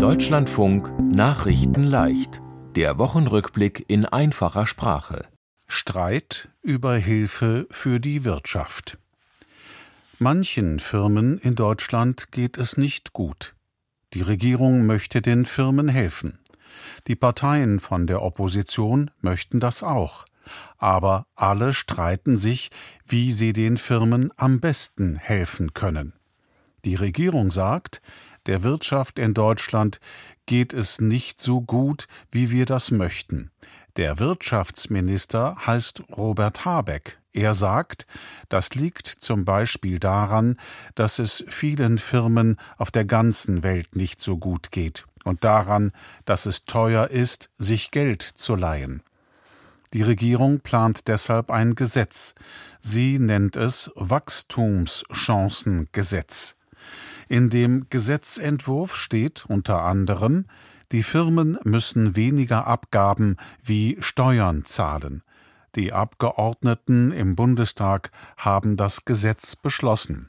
Deutschlandfunk Nachrichten leicht. Der Wochenrückblick in einfacher Sprache. Streit über Hilfe für die Wirtschaft. Manchen Firmen in Deutschland geht es nicht gut. Die Regierung möchte den Firmen helfen. Die Parteien von der Opposition möchten das auch. Aber alle streiten sich, wie sie den Firmen am besten helfen können. Die Regierung sagt, der Wirtschaft in Deutschland geht es nicht so gut, wie wir das möchten. Der Wirtschaftsminister heißt Robert Habeck. Er sagt, das liegt zum Beispiel daran, dass es vielen Firmen auf der ganzen Welt nicht so gut geht und daran, dass es teuer ist, sich Geld zu leihen. Die Regierung plant deshalb ein Gesetz. Sie nennt es Wachstumschancengesetz. In dem Gesetzentwurf steht unter anderem, die Firmen müssen weniger Abgaben wie Steuern zahlen. Die Abgeordneten im Bundestag haben das Gesetz beschlossen.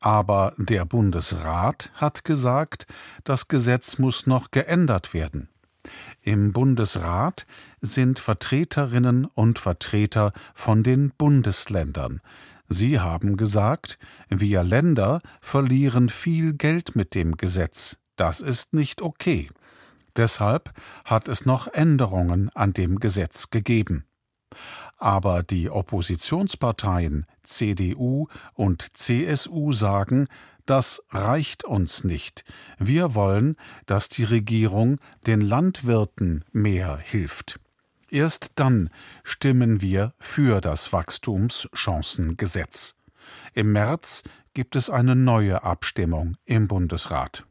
Aber der Bundesrat hat gesagt, das Gesetz muss noch geändert werden. Im Bundesrat sind Vertreterinnen und Vertreter von den Bundesländern. Sie haben gesagt, wir Länder verlieren viel Geld mit dem Gesetz. Das ist nicht okay. Deshalb hat es noch Änderungen an dem Gesetz gegeben. Aber die Oppositionsparteien CDU und CSU sagen, das reicht uns nicht. Wir wollen, dass die Regierung den Landwirten mehr hilft. Erst dann stimmen wir für das Wachstumschancengesetz. Im März gibt es eine neue Abstimmung im Bundesrat.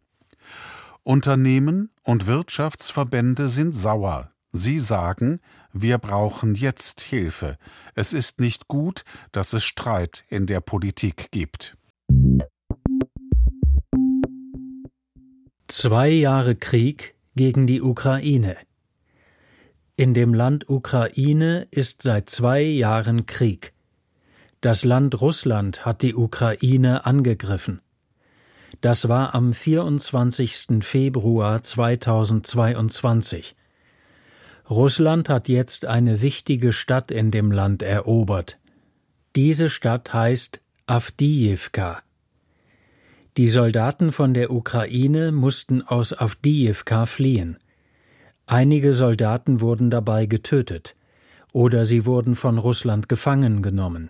Unternehmen und Wirtschaftsverbände sind sauer. Sie sagen, wir brauchen jetzt Hilfe. Es ist nicht gut, dass es Streit in der Politik gibt. Zwei Jahre Krieg gegen die Ukraine. In dem Land Ukraine ist seit zwei Jahren Krieg. Das Land Russland hat die Ukraine angegriffen. Das war am 24. Februar 2022. Russland hat jetzt eine wichtige Stadt in dem Land erobert. Diese Stadt heißt Avdiivka. Die Soldaten von der Ukraine mussten aus Avdiivka fliehen. Einige Soldaten wurden dabei getötet oder sie wurden von Russland gefangen genommen.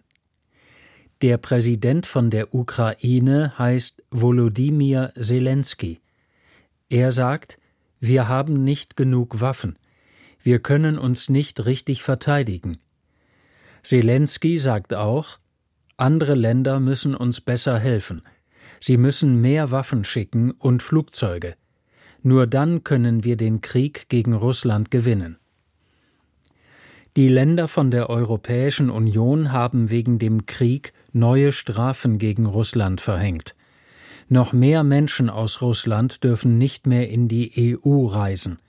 Der Präsident von der Ukraine heißt Volodymyr Zelensky. Er sagt, wir haben nicht genug Waffen, wir können uns nicht richtig verteidigen. Zelensky sagt auch, andere Länder müssen uns besser helfen, sie müssen mehr Waffen schicken und Flugzeuge. Nur dann können wir den Krieg gegen Russland gewinnen. Die Länder von der Europäischen Union haben wegen dem Krieg neue Strafen gegen Russland verhängt. Noch mehr Menschen aus Russland dürfen nicht mehr in die EU reisen.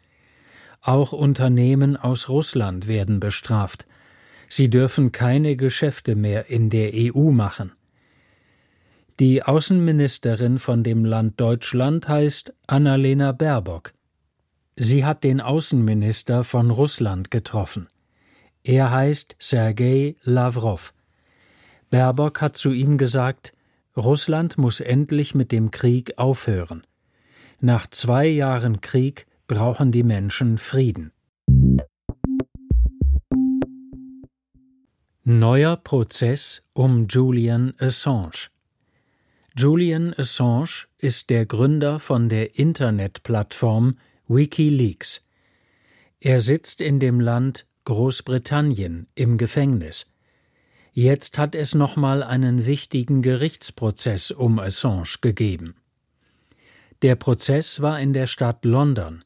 Auch Unternehmen aus Russland werden bestraft. Sie dürfen keine Geschäfte mehr in der EU machen. Die Außenministerin von dem Land Deutschland heißt Annalena Baerbock. Sie hat den Außenminister von Russland getroffen. Er heißt Sergei Lavrov. Baerbock hat zu ihm gesagt, Russland muss endlich mit dem Krieg aufhören. Nach zwei Jahren Krieg brauchen die Menschen Frieden. Neuer Prozess um Julian Assange. Julian Assange ist der Gründer von der Internetplattform Wikileaks. Er sitzt in dem Land Großbritannien im Gefängnis. Jetzt hat es nochmal einen wichtigen Gerichtsprozess um Assange gegeben. Der Prozess war in der Stadt London.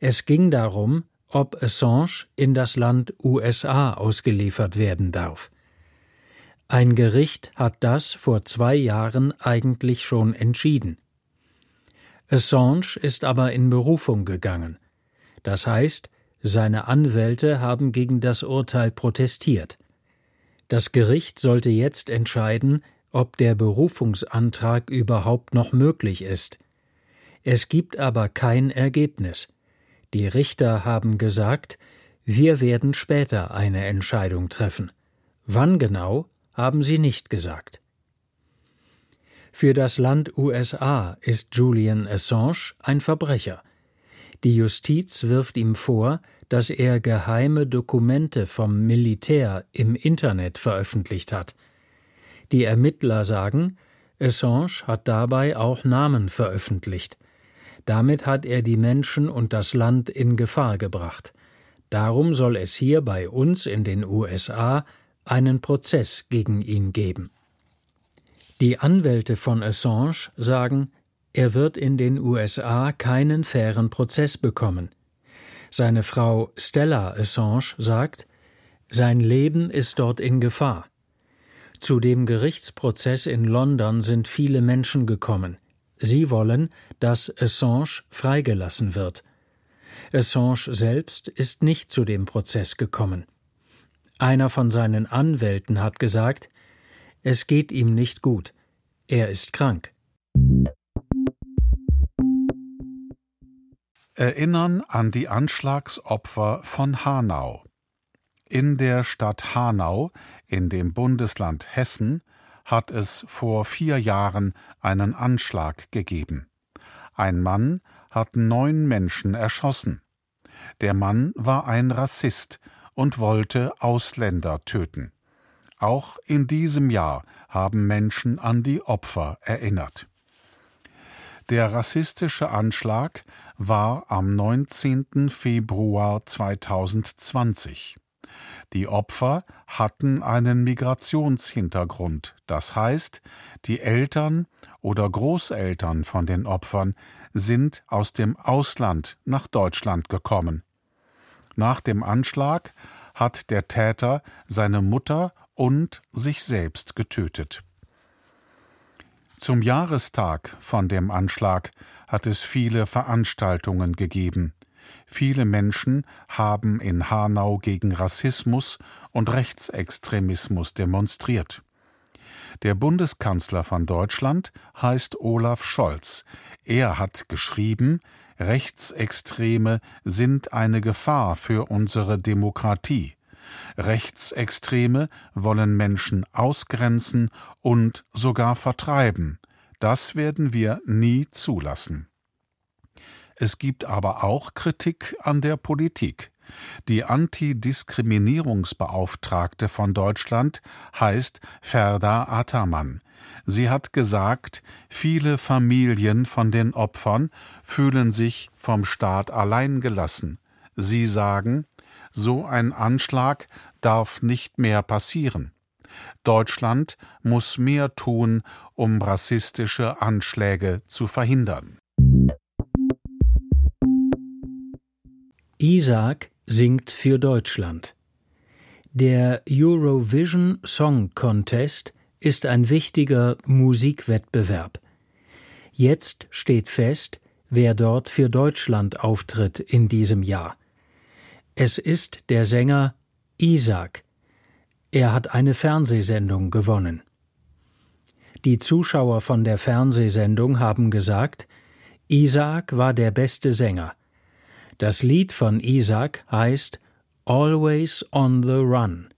Es ging darum, ob Assange in das Land USA ausgeliefert werden darf. Ein Gericht hat das vor zwei Jahren eigentlich schon entschieden. Assange ist aber in Berufung gegangen. Das heißt, seine Anwälte haben gegen das Urteil protestiert. Das Gericht sollte jetzt entscheiden, ob der Berufungsantrag überhaupt noch möglich ist. Es gibt aber kein Ergebnis. Die Richter haben gesagt, wir werden später eine Entscheidung treffen. Wann genau, haben sie nicht gesagt. Für das Land USA ist Julian Assange ein Verbrecher. Die Justiz wirft ihm vor, dass er geheime Dokumente vom Militär im Internet veröffentlicht hat. Die Ermittler sagen, Assange hat dabei auch Namen veröffentlicht. Damit hat er die Menschen und das Land in Gefahr gebracht. Darum soll es hier bei uns in den USA einen Prozess gegen ihn geben. Die Anwälte von Assange sagen, er wird in den USA keinen fairen Prozess bekommen. Seine Frau Stella Assange sagt, sein Leben ist dort in Gefahr. Zu dem Gerichtsprozess in London sind viele Menschen gekommen. Sie wollen, dass Assange freigelassen wird. Assange selbst ist nicht zu dem Prozess gekommen. Einer von seinen Anwälten hat gesagt, es geht ihm nicht gut, er ist krank. Erinnern an die Anschlagsopfer von Hanau. In der Stadt Hanau, in dem Bundesland Hessen, hat es vor vier Jahren einen Anschlag gegeben. Ein Mann hat neun Menschen erschossen. Der Mann war ein Rassist und wollte Ausländer töten. Auch in diesem Jahr haben Menschen an die Opfer erinnert. Der rassistische Anschlag war am 19. Februar 2020. Die Opfer hatten einen Migrationshintergrund, das heißt, die Eltern oder Großeltern von den Opfern sind aus dem Ausland nach Deutschland gekommen. Nach dem Anschlag hat der Täter seine Mutter und sich selbst getötet. Zum Jahrestag von dem Anschlag hat es viele Veranstaltungen gegeben. Viele Menschen haben in Hanau gegen Rassismus und Rechtsextremismus demonstriert. Der Bundeskanzler von Deutschland heißt Olaf Scholz. Er hat geschrieben, Rechtsextreme sind eine Gefahr für unsere Demokratie. Rechtsextreme wollen Menschen ausgrenzen und sogar vertreiben. Das werden wir nie zulassen. Es gibt aber auch Kritik an der Politik. Die Antidiskriminierungsbeauftragte von Deutschland heißt Ferda Ataman. Sie hat gesagt, viele Familien von den Opfern fühlen sich vom Staat allein gelassen. Sie sagen, so ein Anschlag darf nicht mehr passieren. Deutschland muss mehr tun, um rassistische Anschläge zu verhindern. Isaac singt für Deutschland. Der Eurovision Song Contest ist ein wichtiger Musikwettbewerb. Jetzt steht fest, wer dort für Deutschland auftritt in diesem Jahr. Es ist der Sänger Isaac. Er hat eine Fernsehsendung gewonnen. Die Zuschauer von der Fernsehsendung haben gesagt, Isaac war der beste Sänger. Das Lied von Isaac heißt Always on the Run.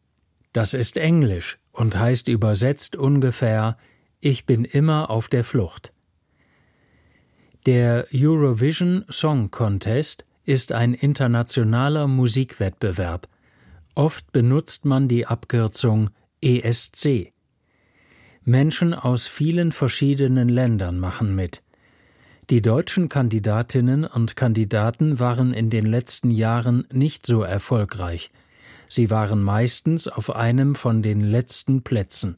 Das ist Englisch und heißt übersetzt ungefähr Ich bin immer auf der Flucht. Der Eurovision Song Contest ist ein internationaler Musikwettbewerb. Oft benutzt man die Abkürzung ESC. Menschen aus vielen verschiedenen Ländern machen mit. Die deutschen Kandidatinnen und Kandidaten waren in den letzten Jahren nicht so erfolgreich. Sie waren meistens auf einem von den letzten Plätzen.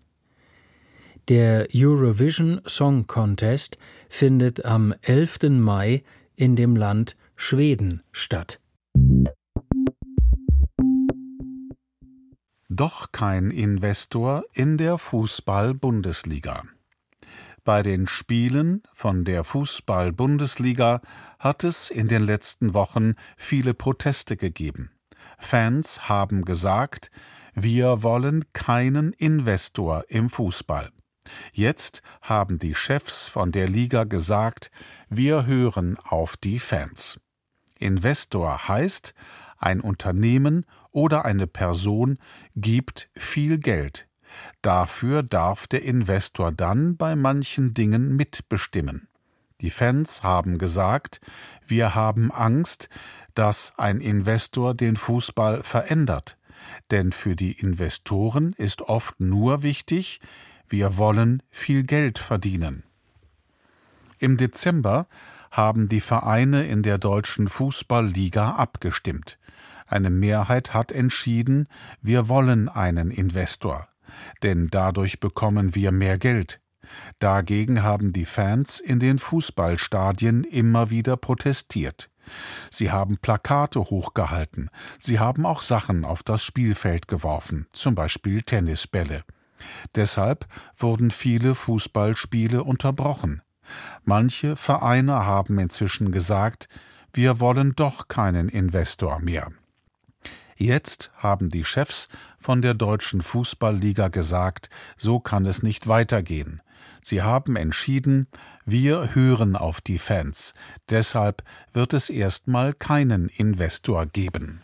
Der Eurovision Song Contest findet am 11. Mai in dem Land Schweden statt. Doch kein Investor in der Fußball-Bundesliga. Bei den Spielen von der Fußball-Bundesliga hat es in den letzten Wochen viele Proteste gegeben. Fans haben gesagt, wir wollen keinen Investor im Fußball. Jetzt haben die Chefs von der Liga gesagt, wir hören auf die Fans. Investor heißt, ein Unternehmen oder eine Person gibt viel Geld. Dafür darf der Investor dann bei manchen Dingen mitbestimmen. Die Fans haben gesagt, wir haben Angst, dass ein Investor den Fußball verändert. Denn für die Investoren ist oft nur wichtig, wir wollen viel Geld verdienen. Im Dezember haben die Vereine in der deutschen Fußballliga abgestimmt. Eine Mehrheit hat entschieden, wir wollen einen Investor, denn dadurch bekommen wir mehr Geld. Dagegen haben die Fans in den Fußballstadien immer wieder protestiert. Sie haben Plakate hochgehalten, sie haben auch Sachen auf das Spielfeld geworfen, zum Beispiel Tennisbälle. Deshalb wurden viele Fußballspiele unterbrochen. Manche Vereine haben inzwischen gesagt, wir wollen doch keinen Investor mehr. Jetzt haben die Chefs von der deutschen Fußballliga gesagt, so kann es nicht weitergehen. Sie haben entschieden, wir hören auf die Fans. Deshalb wird es erstmal keinen Investor geben.